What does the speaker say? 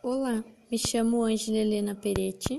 Olá, me chamo Ângela Helena Peretti.